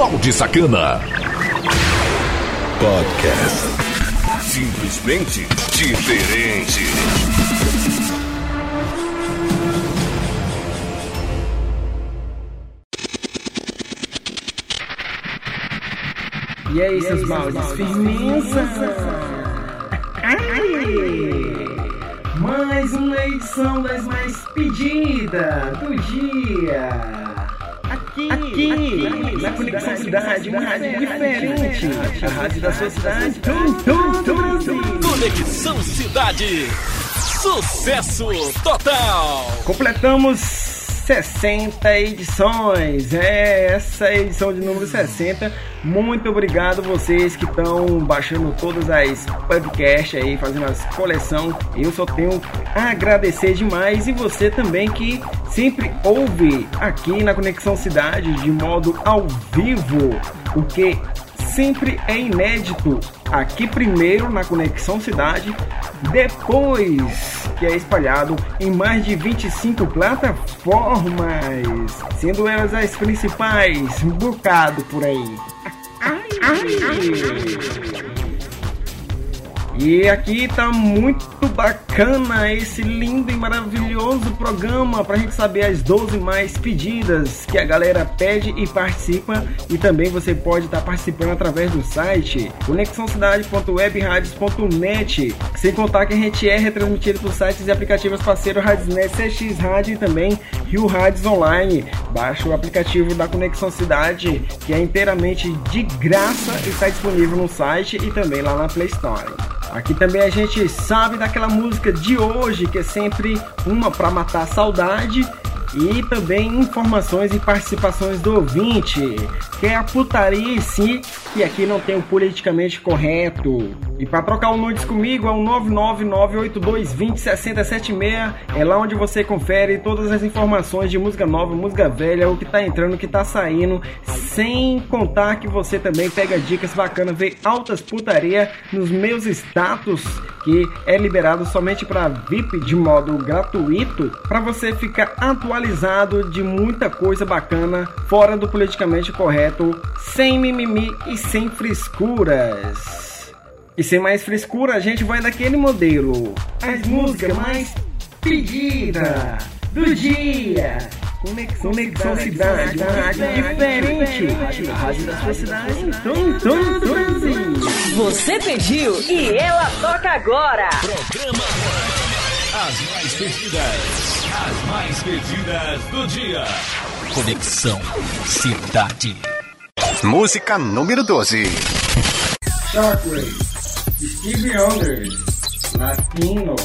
Balde Sacana. Podcast. Simplesmente diferente. E aí, seus baldes, firmeza? Mais uma edição das mais pedidas do dia. Aqui, aqui, na Conexão Cidade, uma rádio diferente. A rádio da sua cidade. Conexão Cidade. Sucesso total. Completamos 60 edições. É essa é edição de número 60. Muito obrigado vocês que estão baixando todas as podcasts aí, fazendo as coleção. Eu só tenho a agradecer demais e você também que sempre ouve aqui na Conexão Cidade de modo ao vivo, o que sempre é inédito aqui primeiro na Conexão Cidade, depois que é espalhado em mais de 25 plataformas, sendo elas as principais, um bocado por aí. Ai, ai. E aqui tá muito bacana esse lindo e maravilhoso programa pra gente saber as 12 mais pedidas que a galera pede e participa. E também você pode estar tá participando através do site conexãocidade.webradios.net. Sem contar que a gente é retransmitido por sites e aplicativos parceiros Radiosnet, CX Rádio e também Rio Rádios Online. Baixe o aplicativo da Conexão Cidade, que é inteiramente de graça e está disponível no site e também lá na Play Store. Aqui também a gente sabe daquela música de hoje, que é sempre uma para matar a saudade e também informações e participações do ouvinte, que é a putaria em si, que aqui não tem o politicamente correto. E para trocar o nudes comigo é o 99982206076, é lá onde você confere todas as informações de música nova, música velha, o que tá entrando, o que tá saindo, sem contar que você também pega dicas bacanas, vê altas putaria nos meus status, que é liberado somente para VIP de modo gratuito, para você ficar atualizado de muita coisa bacana fora do politicamente correto, sem mimimi e sem frescuras. E sem mais frescura, a gente vai daquele modelo. As músicas mais pedidas do dia. Conexão, Conexão Cidade, uma rádio diferente. A rádio da sua cidade. Tum, tum, tum. Você pediu e ela toca agora. Programa As mais pedidas. As mais pedidas do dia. Conexão Cidade. Música número 12. Shockwave, Stevie Wonder. Latino.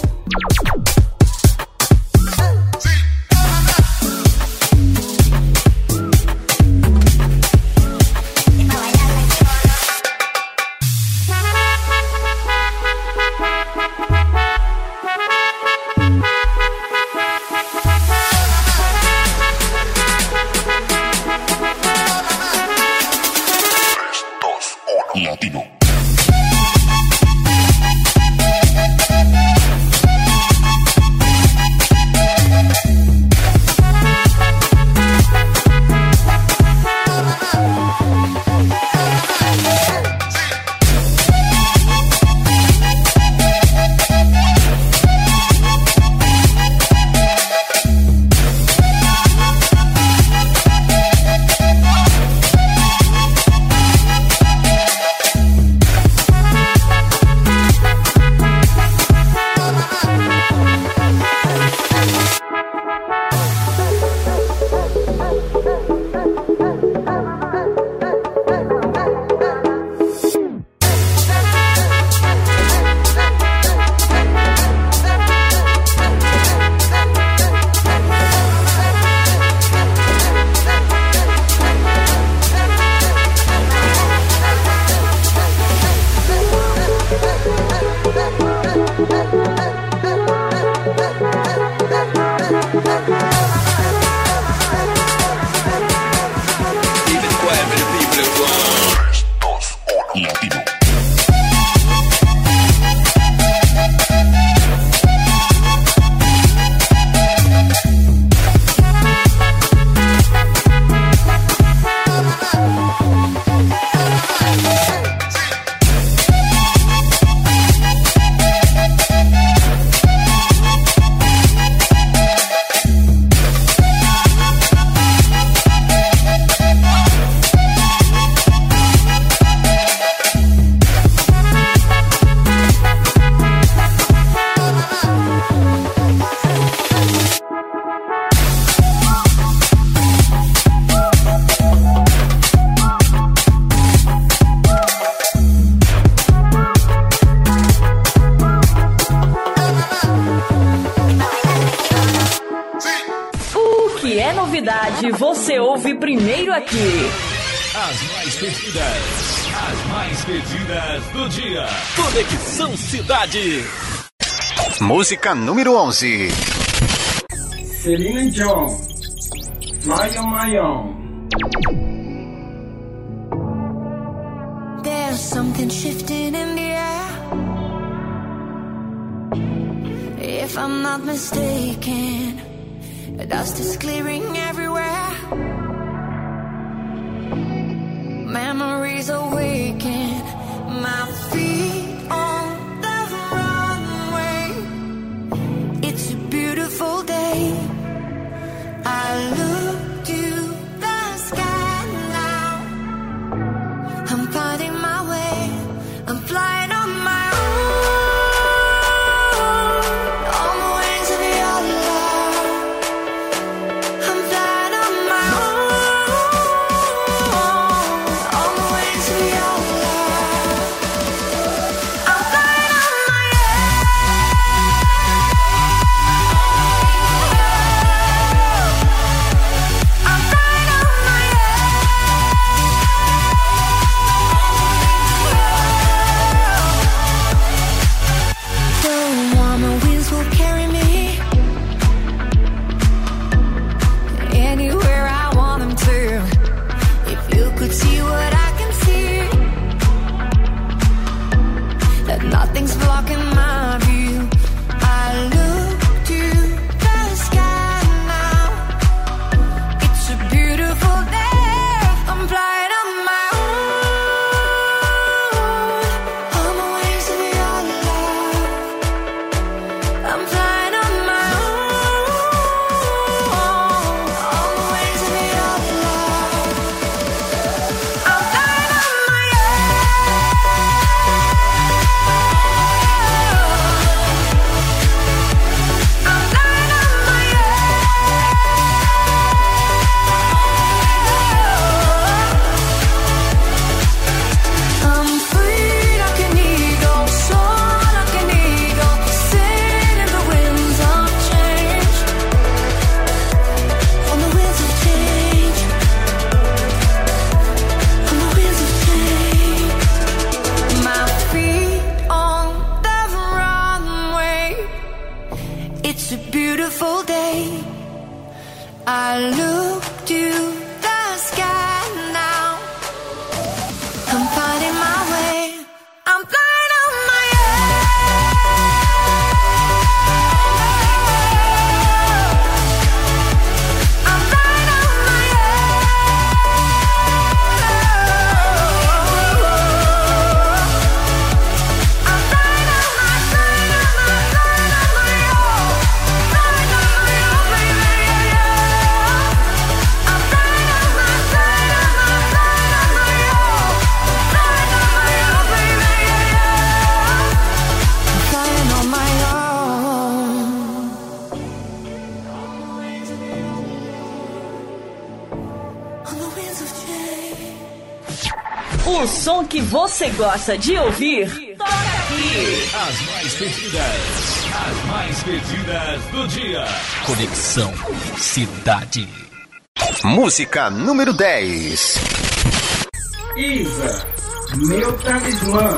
variedade você ouve primeiro aqui. As mais pedidas, as mais pedidas do dia. Conexão Cidade. Música número 11. Celina John. Mayon Mayon. There's something shifting in the air. If I'm not mistaken. Dust is clearing everywhere. Memories awaken. My feet on the runway. It's a beautiful day. I look. gosta de ouvir, toca aqui. As mais pedidas, as mais pedidas do dia. Conexão Cidade. Música número 10. Isa, meu talismã.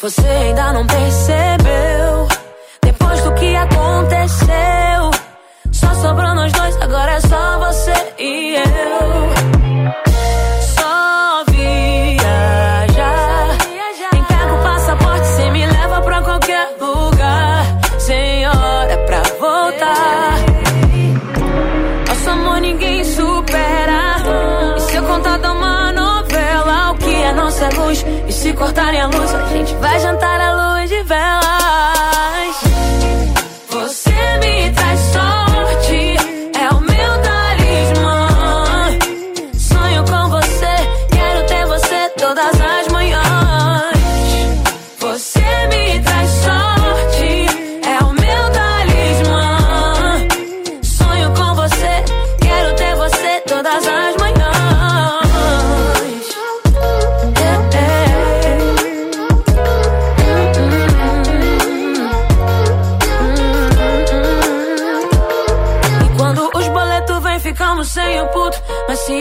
Você ainda não percebeu É só você e eu. Só viajar. Quem pega o passaporte, cê me leva pra qualquer lugar. Sem hora é pra voltar. Nosso amor ninguém supera. E se eu contar, dá uma novela. O que é nossa luz? E se cortarem a luz, a gente vai jantar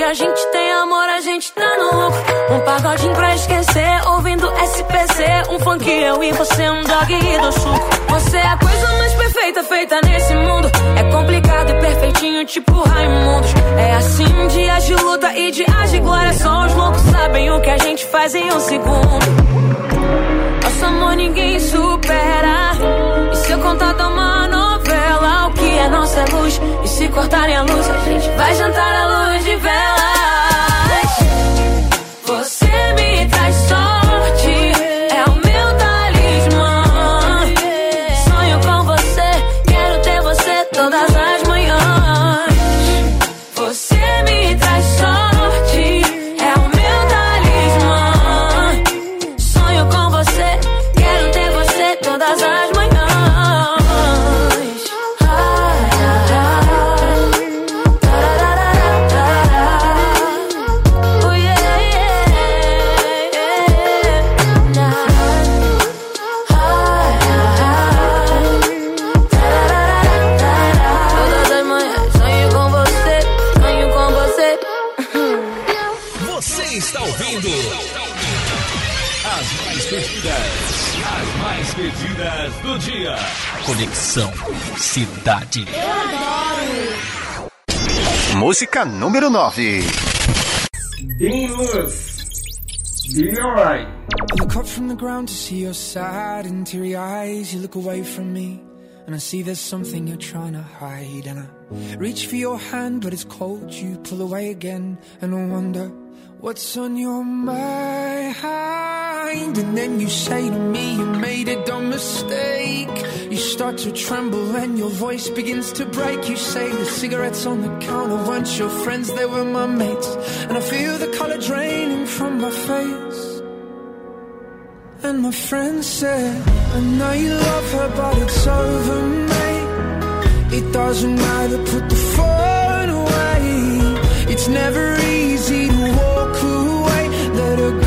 A gente tem amor, a gente tá no lucro. Um pagodinho pra esquecer, ouvindo SPC. Um funk eu e você, um dog e do suco. Você é a coisa mais perfeita feita nesse mundo. É complicado e perfeitinho, tipo Raimundos. É assim, dias de luta e dias de glória. Só os loucos sabem o que a gente faz em um segundo. Nosso amor ninguém supera. E se eu contar nossa luz? E se cortarem a luz, a gente vai jantar à luz de velas. Cidade. Música número 9. Bem Luz. Be alright. I look up from the ground to see your sad and teary eyes. You look away from me, and I see there's something you're trying to hide. And I reach for your hand, but it's cold. You pull away again, and I wonder what's on your mind. And then you say to me, You made a dumb mistake. You start to tremble, and your voice begins to break. You say the cigarettes on the counter weren't your friends, they were my mates. And I feel the color draining from my face. And my friend said, I know you love her, but it's over, mate. It doesn't matter, put the phone away. It's never easy to walk away. Let her go.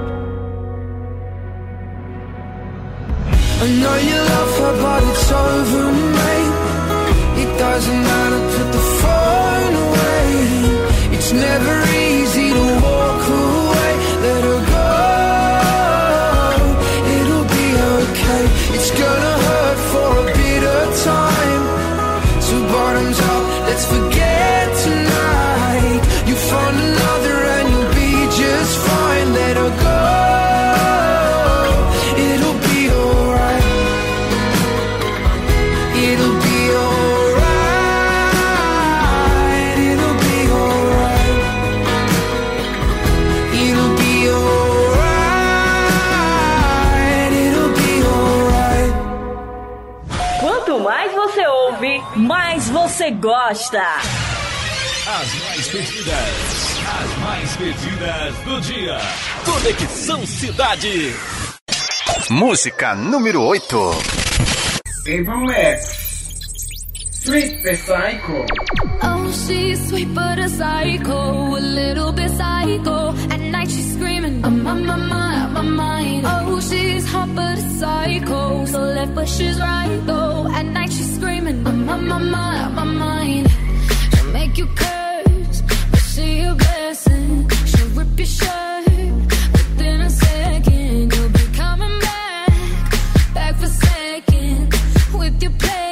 I know you love her, but it's over, você gosta. As mais pedidas, as mais pedidas do dia. Conexão Cidade. Música número 8. Table X. Sweet but psycho. Oh, she's sweet but a psycho, a little bit psycho. At night she's screaming, I'm, I'm, I'm, my mind. Oh, she's hot but a psycho. So left but she's right though. At night she's screaming, I'm on my mind, on my mind. She'll make you curse, but she a blessing. She'll rip your shirt within a second. You'll be coming back, back for second with your play.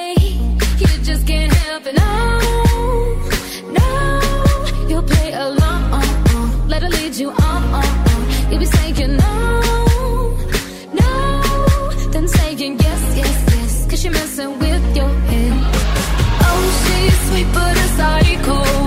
sorry.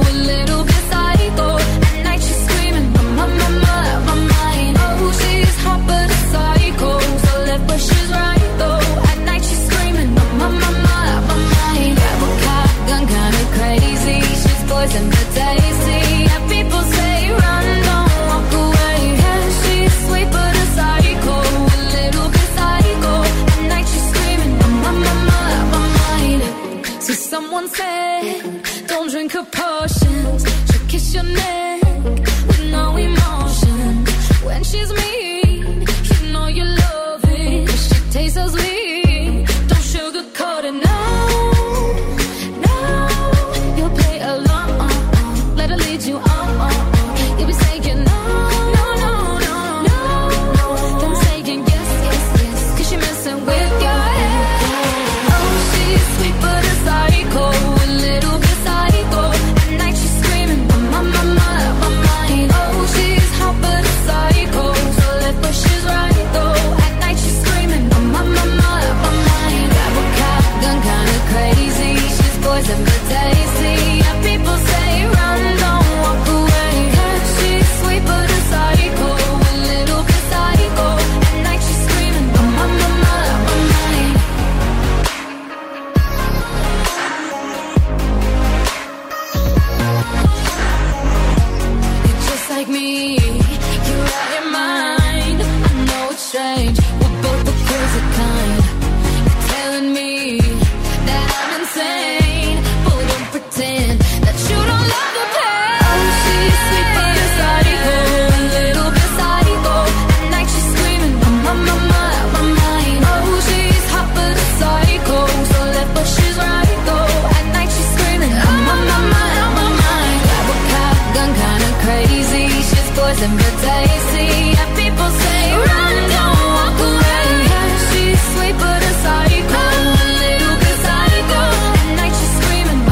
night screaming.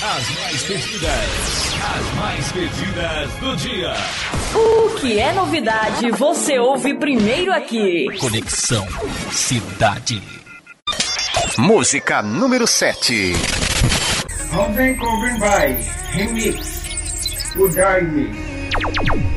As mais pedidas, as mais pedidas do dia. O que é novidade, você ouve primeiro aqui. Conexão Cidade. Música número 7. Ontem Corbin vai. Remix. will guide me.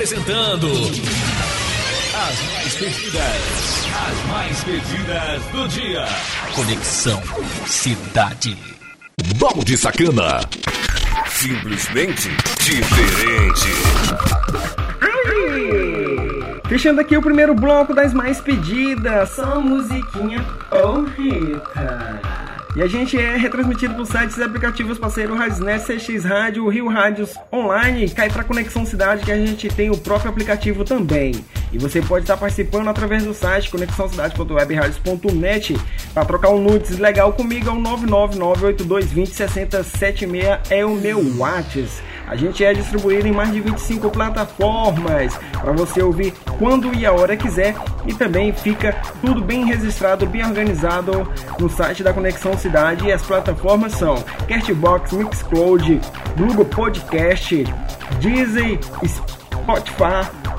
Apresentando as mais pedidas, as mais pedidas do dia. Conexão Cidade. Balde Sacana. Simplesmente diferente. Fechando aqui o primeiro bloco das mais pedidas, só musiquinha horrita. E a gente é retransmitido por sites e aplicativos parceiro Radiosnet, CX Rádio, Rio Rádios Online, cai pra Conexão Cidade que a gente tem o próprio aplicativo também. E você pode estar participando através do site conexãocidade.webradios.net para trocar um nudes legal comigo é o 99982206076 é o meu WhatsApp. A gente é distribuído em mais de 25 plataformas para você ouvir quando e a hora quiser. E também fica tudo bem registrado, bem organizado no site da Conexão Cidade. E as plataformas são Castbox, Mixcloud, Google Podcast, Deezer, Spotify,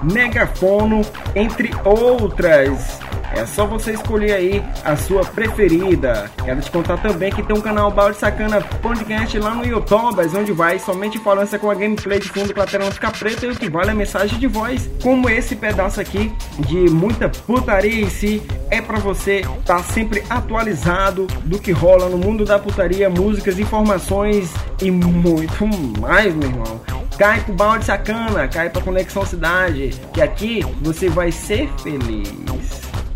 Megafono, entre outras. É só você escolher aí a sua preferida. Quero te contar também que tem um canal Balde Sacana Podcast lá no YouTube, onde vai somente falância com a gameplay de fundo pra tela não ficar e o que vale é mensagem de voz. Como esse pedaço aqui de muita putaria em si, é para você estar tá sempre atualizado do que rola no mundo da putaria, músicas, informações e muito mais, meu irmão. Cai pro balde sacana, cai pra Conexão Cidade, que aqui você vai ser feliz.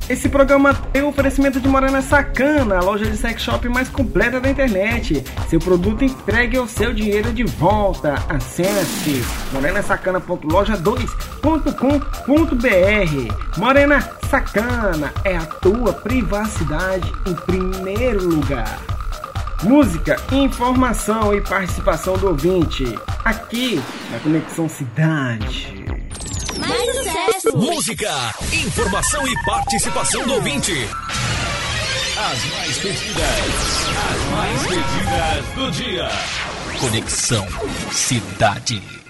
Esse programa tem o oferecimento de Morena Sacana, a loja de sex shop mais completa da internet. Seu produto entregue o seu dinheiro de volta. Acesse morenasacana.loja2.com.br. Morena Sacana é a tua privacidade em primeiro lugar. Música, informação e participação do ouvinte. Aqui na Conexão Cidade. Mais sucesso! Música, informação e participação do ouvinte. As mais pedidas, as mais pedidas do dia. Conexão Cidade.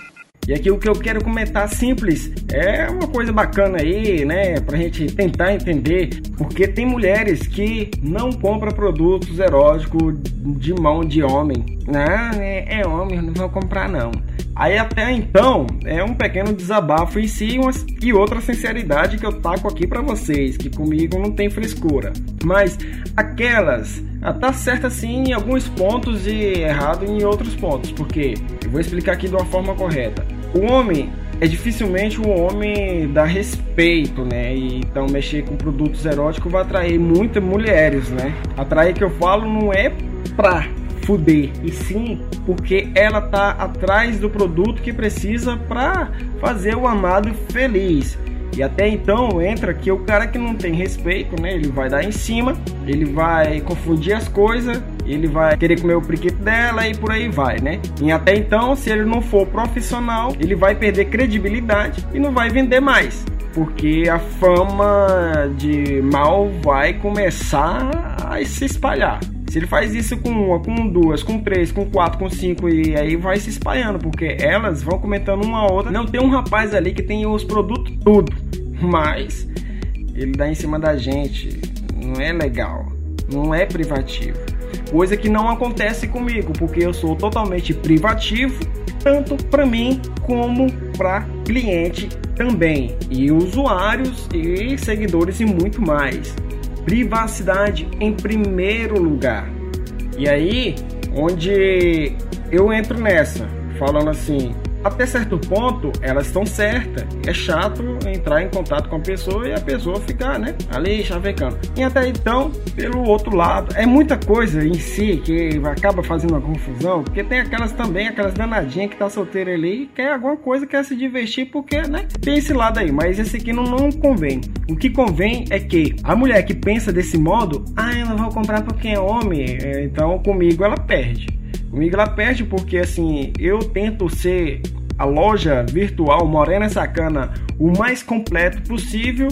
E aqui o que eu quero comentar simples é uma coisa bacana aí, né? Pra gente tentar entender porque tem mulheres que não compram produtos eróticos de mão de homem. Né? É, é homem, não vou comprar não. Aí até então é um pequeno desabafo em si umas, e outra sinceridade que eu taco aqui para vocês, que comigo não tem frescura. Mas aquelas ah, tá certa sim em alguns pontos e errado em outros pontos, porque eu vou explicar aqui de uma forma correta. O homem é dificilmente o homem dá respeito, né? E, então mexer com produtos eróticos vai atrair muitas mulheres, né? Atrair que eu falo não é pra fuder, e sim porque ela tá atrás do produto que precisa para fazer o amado feliz. E até então entra que o cara que não tem respeito, né? Ele vai dar em cima, ele vai confundir as coisas, ele vai querer comer o priquito dela e por aí vai, né? E até então, se ele não for profissional, ele vai perder credibilidade e não vai vender mais. Porque a fama de mal vai começar a se espalhar. Se ele faz isso com uma, com duas, com três, com quatro, com cinco e aí vai se espalhando, porque elas vão comentando uma a outra. Não tem um rapaz ali que tem os produtos tudo, mas ele dá em cima da gente. Não é legal, não é privativo. Coisa que não acontece comigo, porque eu sou totalmente privativo, tanto para mim como para cliente também, e usuários e seguidores e muito mais privacidade em primeiro lugar. E aí, onde eu entro nessa, falando assim, até certo ponto elas estão certas. É chato entrar em contato com a pessoa e a pessoa ficar, né, ali chavecando. E até então, pelo outro lado, é muita coisa em si que acaba fazendo uma confusão, porque tem aquelas também, aquelas danadinhas que tá solteira ali e quer alguma coisa, quer se divertir, porque, né, tem esse lado aí, mas esse aqui não, não convém. O que convém é que a mulher que pensa desse modo, ah, eu não vou comprar porque é homem, é, então comigo ela perde. Comigo ela perde porque assim, eu tento ser a loja virtual Morena Sacana o mais completo possível,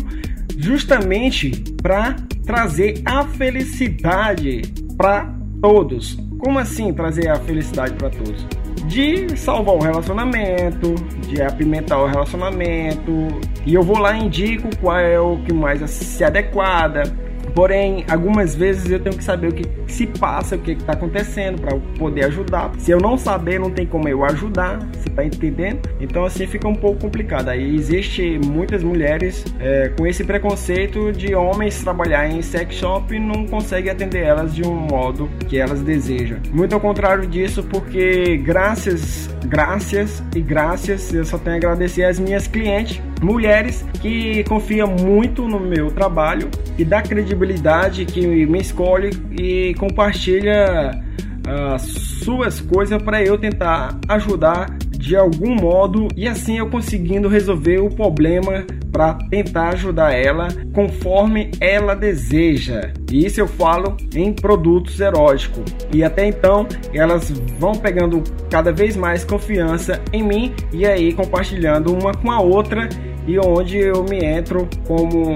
justamente para trazer a felicidade para todos. Como assim trazer a felicidade para todos? De salvar o relacionamento, de apimentar o relacionamento, e eu vou lá e indico qual é o que mais se adequada Porém, algumas vezes eu tenho que saber o que se passa, o que está acontecendo para poder ajudar. Se eu não saber, não tem como eu ajudar, você está entendendo? Então assim fica um pouco complicado. Aí existe muitas mulheres é, com esse preconceito de homens trabalhar em sex shop e não conseguem atender elas de um modo que elas desejam. Muito ao contrário disso, porque graças, graças e graças eu só tenho a agradecer às minhas clientes mulheres que confiam muito no meu trabalho e dá credibilidade que me escolhe e compartilha as suas coisas para eu tentar ajudar de algum modo e assim eu conseguindo resolver o problema para tentar ajudar ela conforme ela deseja. E isso eu falo em produtos eróticos. E até então elas vão pegando cada vez mais confiança em mim e aí compartilhando uma com a outra e onde eu me entro como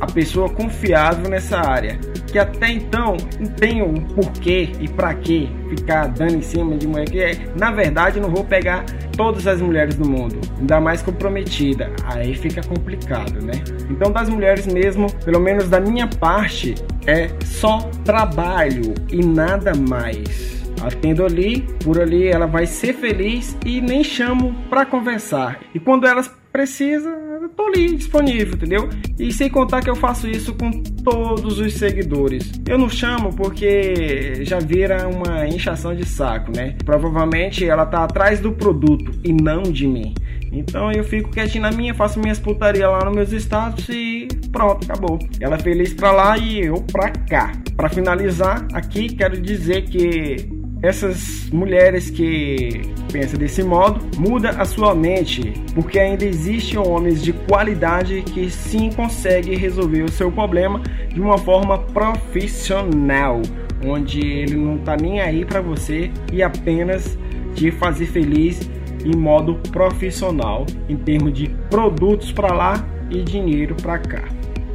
a pessoa confiável nessa área. Que até então não tenho porquê e para que ficar dando em cima de mulher que é, na verdade não vou pegar todas as mulheres do mundo, ainda mais comprometida. Aí fica complicado, né? Então das mulheres mesmo, pelo menos da minha parte, é só trabalho e nada mais atendo ali, por ali ela vai ser feliz e nem chamo para conversar. E quando elas precisam, eu tô ali disponível, entendeu? E sem contar que eu faço isso com todos os seguidores. Eu não chamo porque já vira uma inchação de saco, né? Provavelmente ela tá atrás do produto e não de mim. Então eu fico quietinho na minha, faço minhas putarias lá nos meus status e pronto, acabou. Ela é feliz pra lá e eu pra cá. Para finalizar, aqui quero dizer que essas mulheres que pensam desse modo, muda a sua mente, porque ainda existem homens de qualidade que sim conseguem resolver o seu problema de uma forma profissional, onde ele não tá nem aí para você e apenas te fazer feliz em modo profissional, em termos de produtos para lá e dinheiro para cá.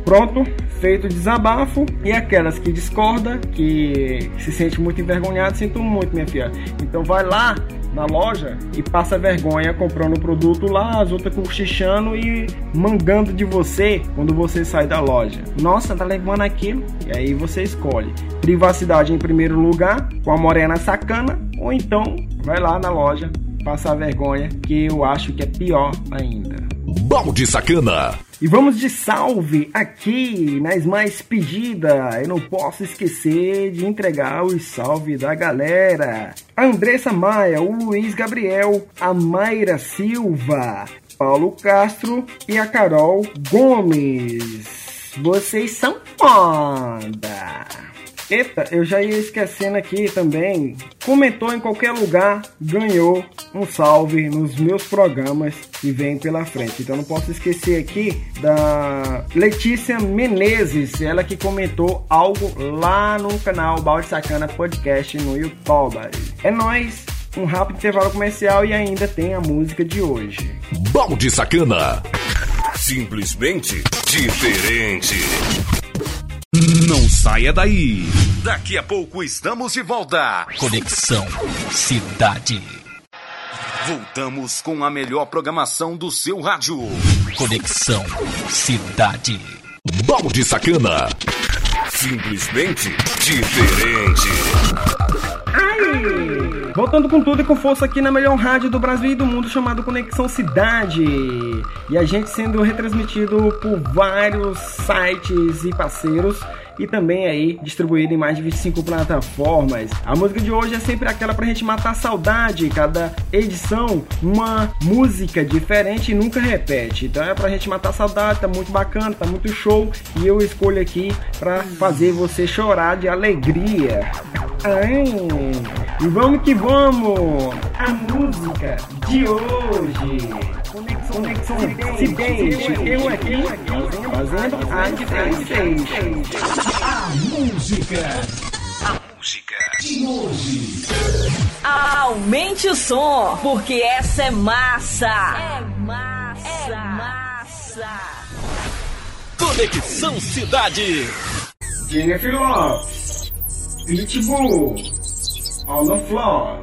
Pronto, feito o desabafo. E aquelas que discorda, que se sente muito envergonhado, sinto muito, minha filha. Então vai lá na loja e passa vergonha comprando o produto lá, as outras cochichando e mangando de você quando você sai da loja. Nossa, tá levando aquilo? E aí você escolhe. Privacidade em primeiro lugar, com a morena sacana, ou então vai lá na loja passar vergonha, que eu acho que é pior ainda. Balde Sacana. E vamos de salve aqui nas mais pedidas. Eu não posso esquecer de entregar os salve da galera. A Andressa Maia, o Luiz Gabriel, a Mayra Silva, Paulo Castro e a Carol Gomes. Vocês são foda! Eita, eu já ia esquecendo aqui também. Comentou em qualquer lugar, ganhou um salve nos meus programas que vem pela frente. Então não posso esquecer aqui da Letícia Menezes, ela que comentou algo lá no canal Balde Sacana Podcast no YouTube. É nós, um rápido intervalo comercial e ainda tem a música de hoje. Balde Sacana. Simplesmente diferente. Não saia daí. Daqui a pouco estamos de volta. Conexão Cidade. Voltamos com a melhor programação do seu rádio. Conexão Cidade. Balde Sacana. Simplesmente diferente. Ai! Voltando com tudo e com força aqui na melhor rádio do Brasil e do mundo, chamado Conexão Cidade. E a gente sendo retransmitido por vários sites e parceiros e também aí distribuída em mais de 25 plataformas. A música de hoje é sempre aquela pra gente matar a saudade, cada edição uma música diferente e nunca repete. Então é pra gente matar a saudade, tá muito bacana, tá muito show e eu escolho aqui pra fazer você chorar de alegria. Ai. E vamos que vamos! A música de hoje. Conexão, Conexão Cidente, eu aqui, fazendo a diferença música. A música de hoje. Aumente o som, porque essa é massa. É massa. É massa. Conexão Cidade. Jennifer é Lopes. Pitbull. On the floor.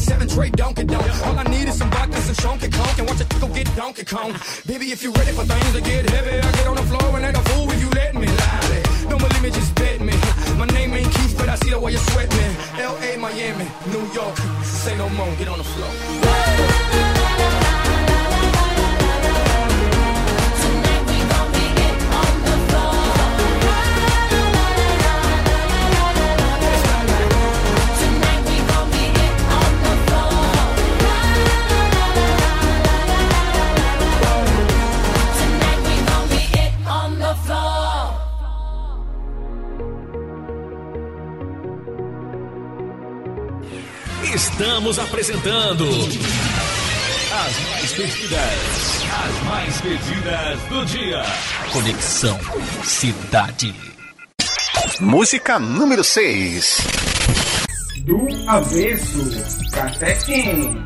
seven tray Donkey Donk. All I need is some vodka, some Sean Conk, and watch it go get Donkey Kong. Baby, if you ready for things to get heavy, I get on the floor and act a fool if you let me. Lie. Don't believe me, just bet me. My name ain't Keith, but I see the way you sweat sweating. L.A., Miami, New York. Say no more, get on the floor. Estamos apresentando as mais pedidas, as mais pedidas do dia. Conexão Cidade. Música número 6. Do avesso, café quente.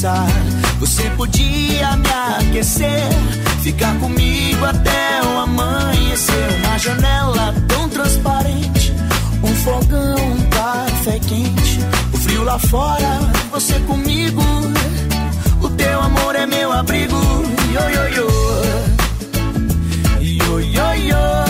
Abraçar. Você podia me aquecer, ficar comigo até o amanhecer. Uma janela tão transparente, um fogão, um café quente. O frio lá fora, você comigo. O teu amor é meu abrigo. Yo, yo. Yo, yo, yo, yo,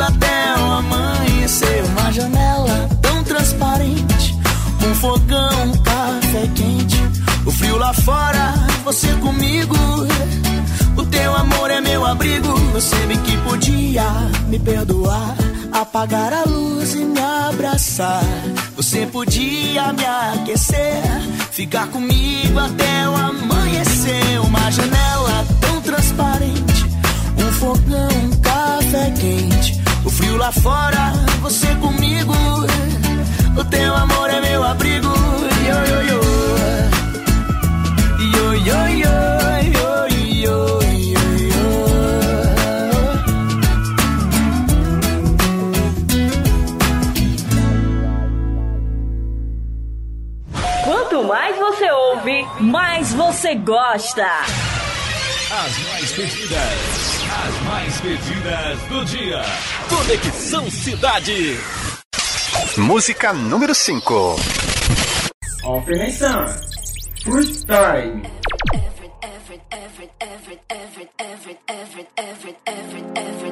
até o amanhecer. Uma janela tão transparente, um fogão, um café quente. O frio lá fora, você comigo. O teu amor é meu abrigo. Você bem que podia me perdoar, apagar a luz e me abraçar. Você podia me aquecer, ficar comigo até o amanhecer. Uma janela tão transparente, um fogão, um café quente. O frio lá fora, você comigo. O teu amor é meu abrigo. Yo, yo, yo. Yo, yo, yo, yo, yo, yo. Quanto mais você ouve, mais você gosta. As mais pedidas, as mais pedidas do dia. Conexão Cidade. Música número 5. Ofereção. First time. Every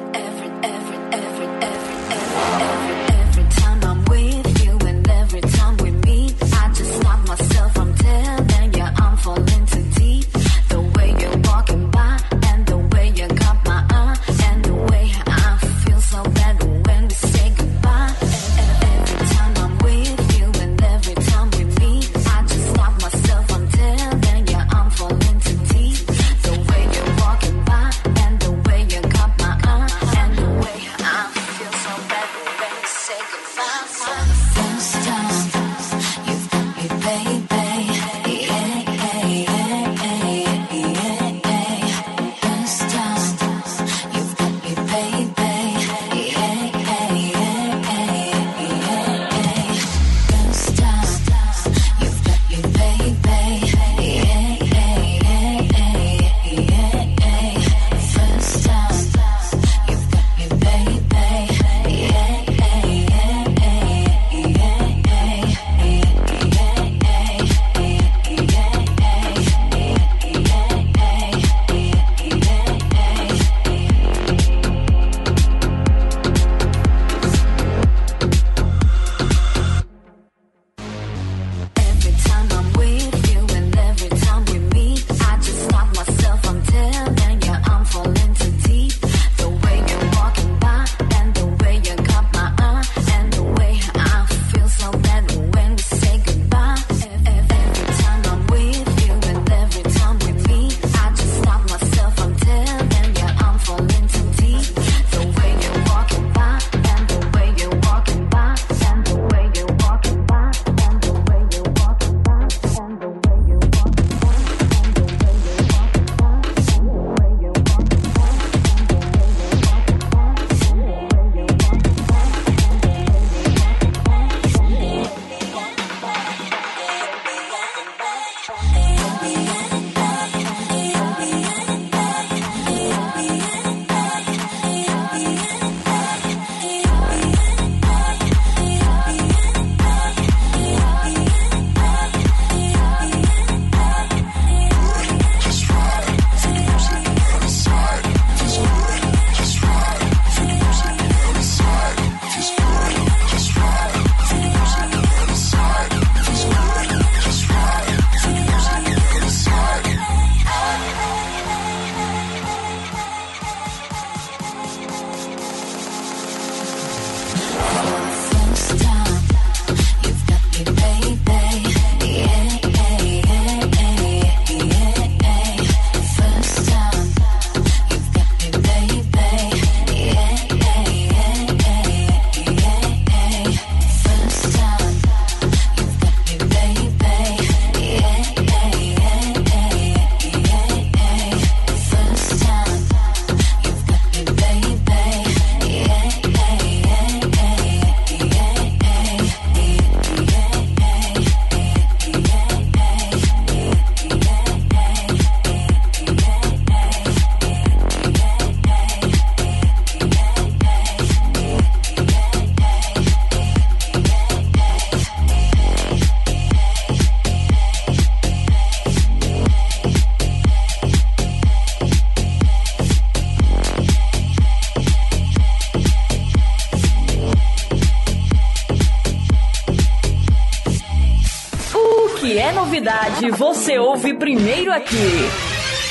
novidade você ouve primeiro aqui.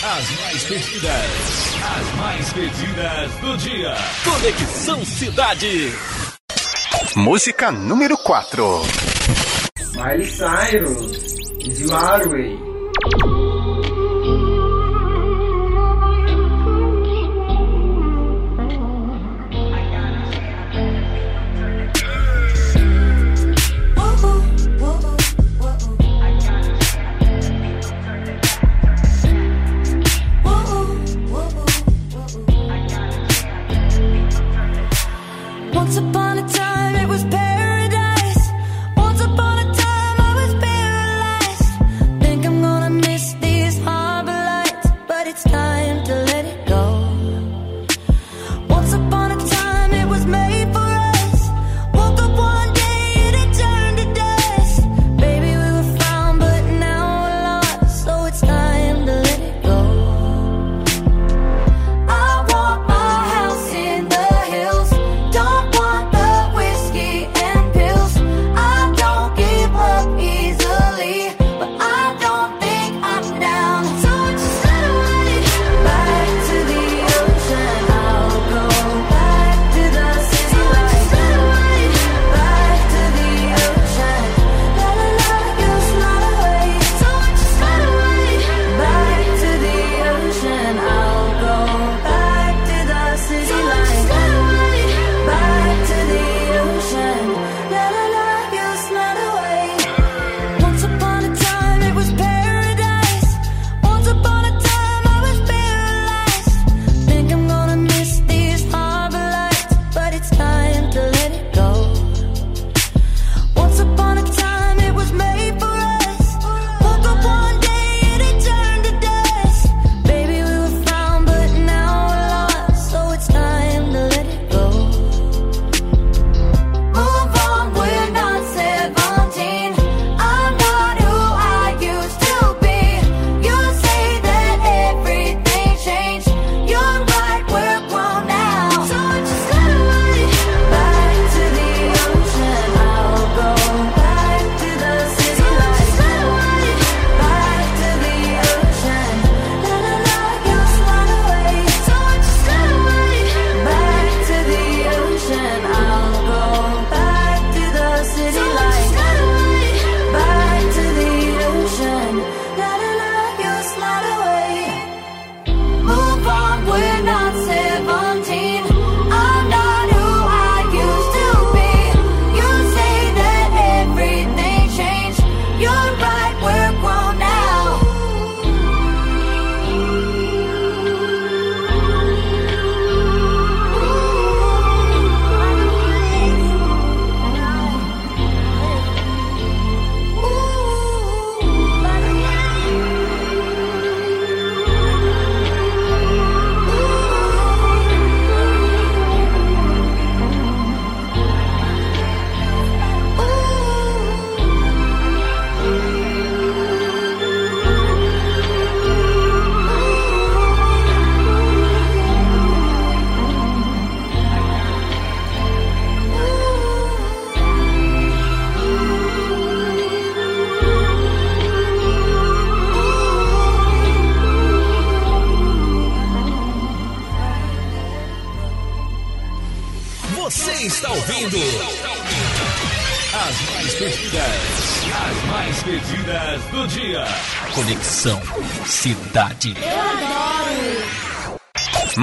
As mais pedidas, as mais pedidas do dia. Conexão Cidade. Música número 4. Miley Cyrus. Think I'm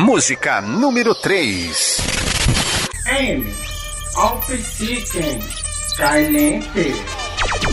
Música número 3. M. Off-Chicken. Caliente. O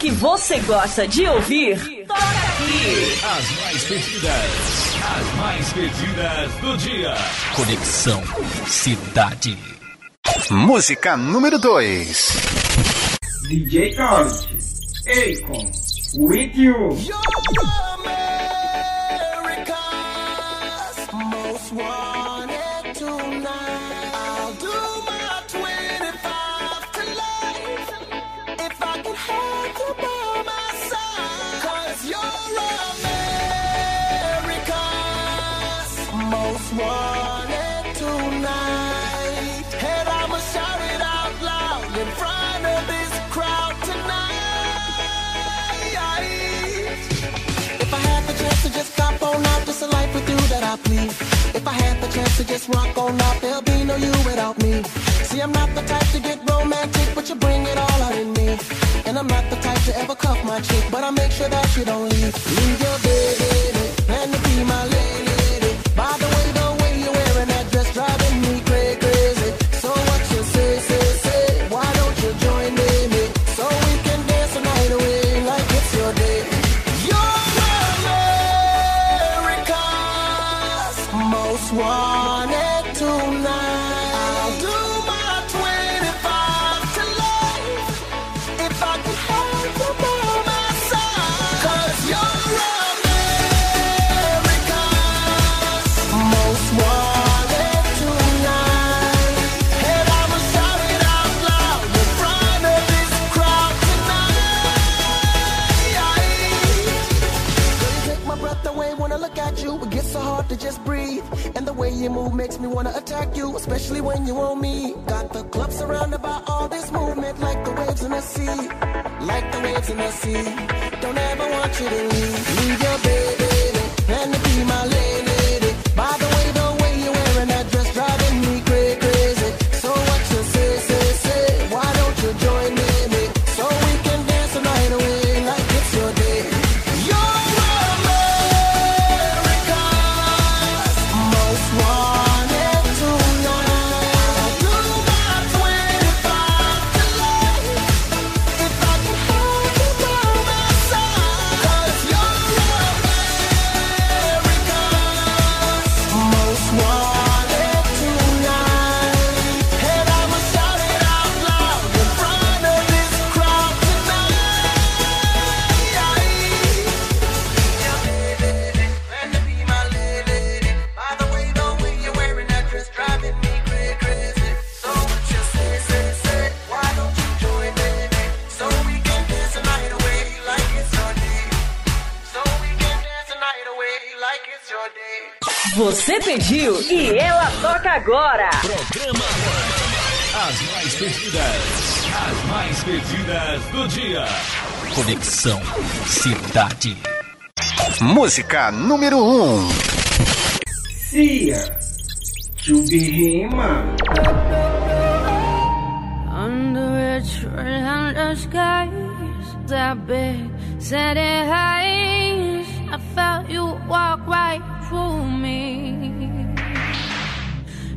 que você gosta de ouvir, toca aqui. As mais pedidas, as mais pedidas do dia. Conexão Cidade. Música número 2. DJ Khaled. Akon. With You. Most wanted plead. If I had the chance to just rock on out, there'll be no you without me. See, I'm not the type to get romantic, but you bring it all out in me. And I'm not the type to ever cuff my chick, but I make sure that you don't leave. Leave your baby, plan to be my lady. Most wanted makes me wanna attack you, especially when you own me. Got the club surrounded by all this movement, like the waves in the sea, like the waves in the sea. Don't ever want you to leave. Leave your baby and be my lady. agora. Programa As Mais Perdidas. As Mais Perdidas do Dia. Conexão Cidade. Música número 1. Um. Cia. Chubirima. Under a tree under skies That big city highs I felt you walk right through me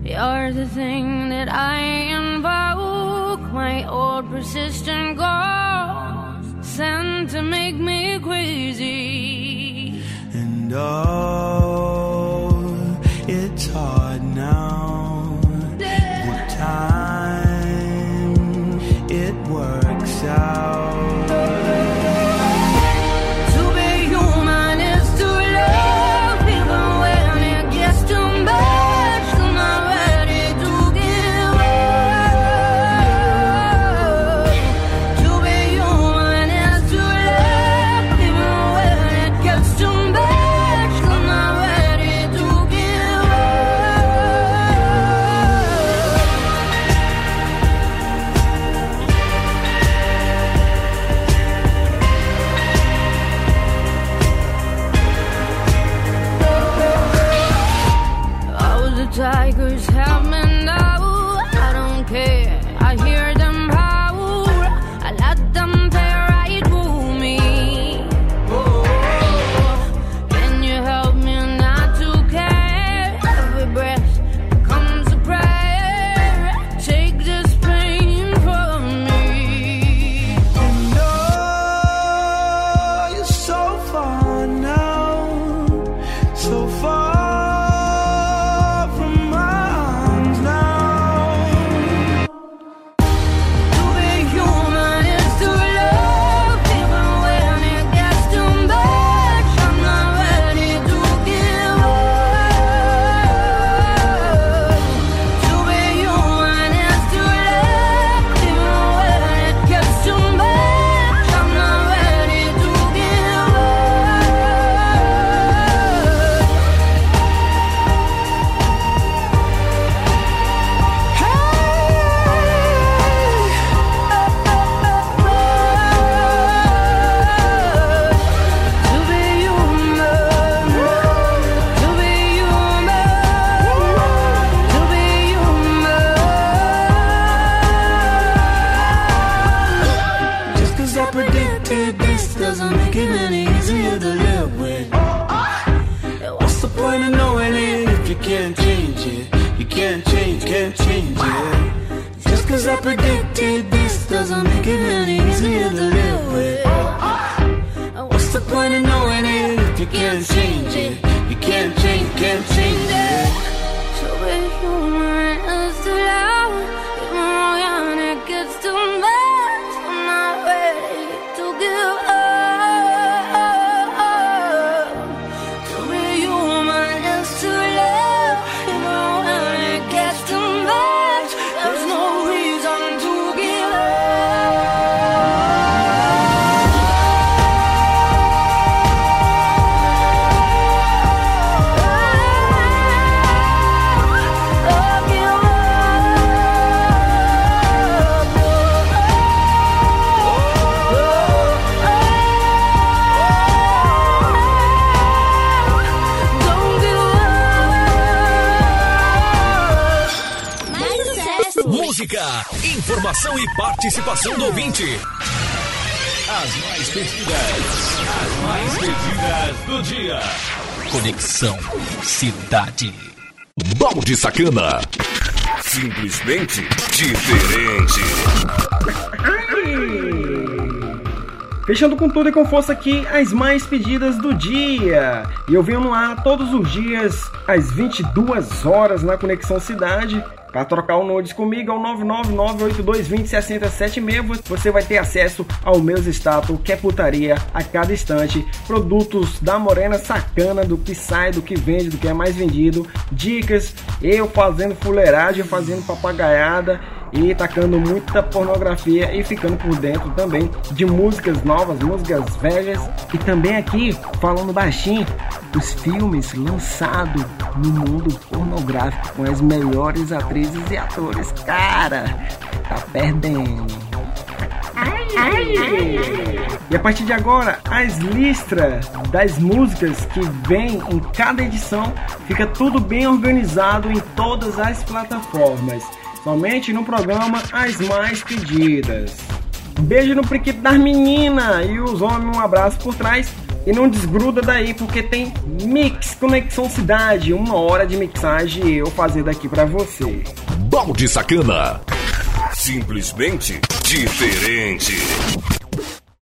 You're the thing that I invoke, my old persistent ghost, sent to make me crazy. And oh, it's hard now. Yeah. Time, it works out. you can't change it. Informação e participação do ouvinte. As mais pedidas, as mais pedidas do dia. Conexão Cidade. Balde Sacana. Simplesmente diferente. Fechando com tudo e com força aqui as mais pedidas do dia. E eu venho no ar todos os dias às 22 horas na Conexão Cidade. Para trocar o nudes comigo é o 99982206076. Você vai ter acesso ao meus status, que é putaria a cada instante. Produtos da Morena Sacana, do que sai, do que vende, do que é mais vendido. Dicas, eu fazendo fuleiragem, fazendo papagaiada e tacando muita pornografia e ficando por dentro também de músicas novas, músicas velhas e também aqui falando baixinho os filmes lançados no mundo pornográfico com as melhores atrizes e atores. Cara, tá perdendo. E a partir de agora, as listras das músicas que vem em cada edição fica tudo bem organizado em todas as plataformas somente no programa As Mais Pedidas. Beijo no priquito das meninas e os homens um abraço por trás e não desgruda daí porque tem Mix Conexão Cidade, uma hora de mixagem eu fazer daqui para você. Balde Sacana. Simplesmente diferente.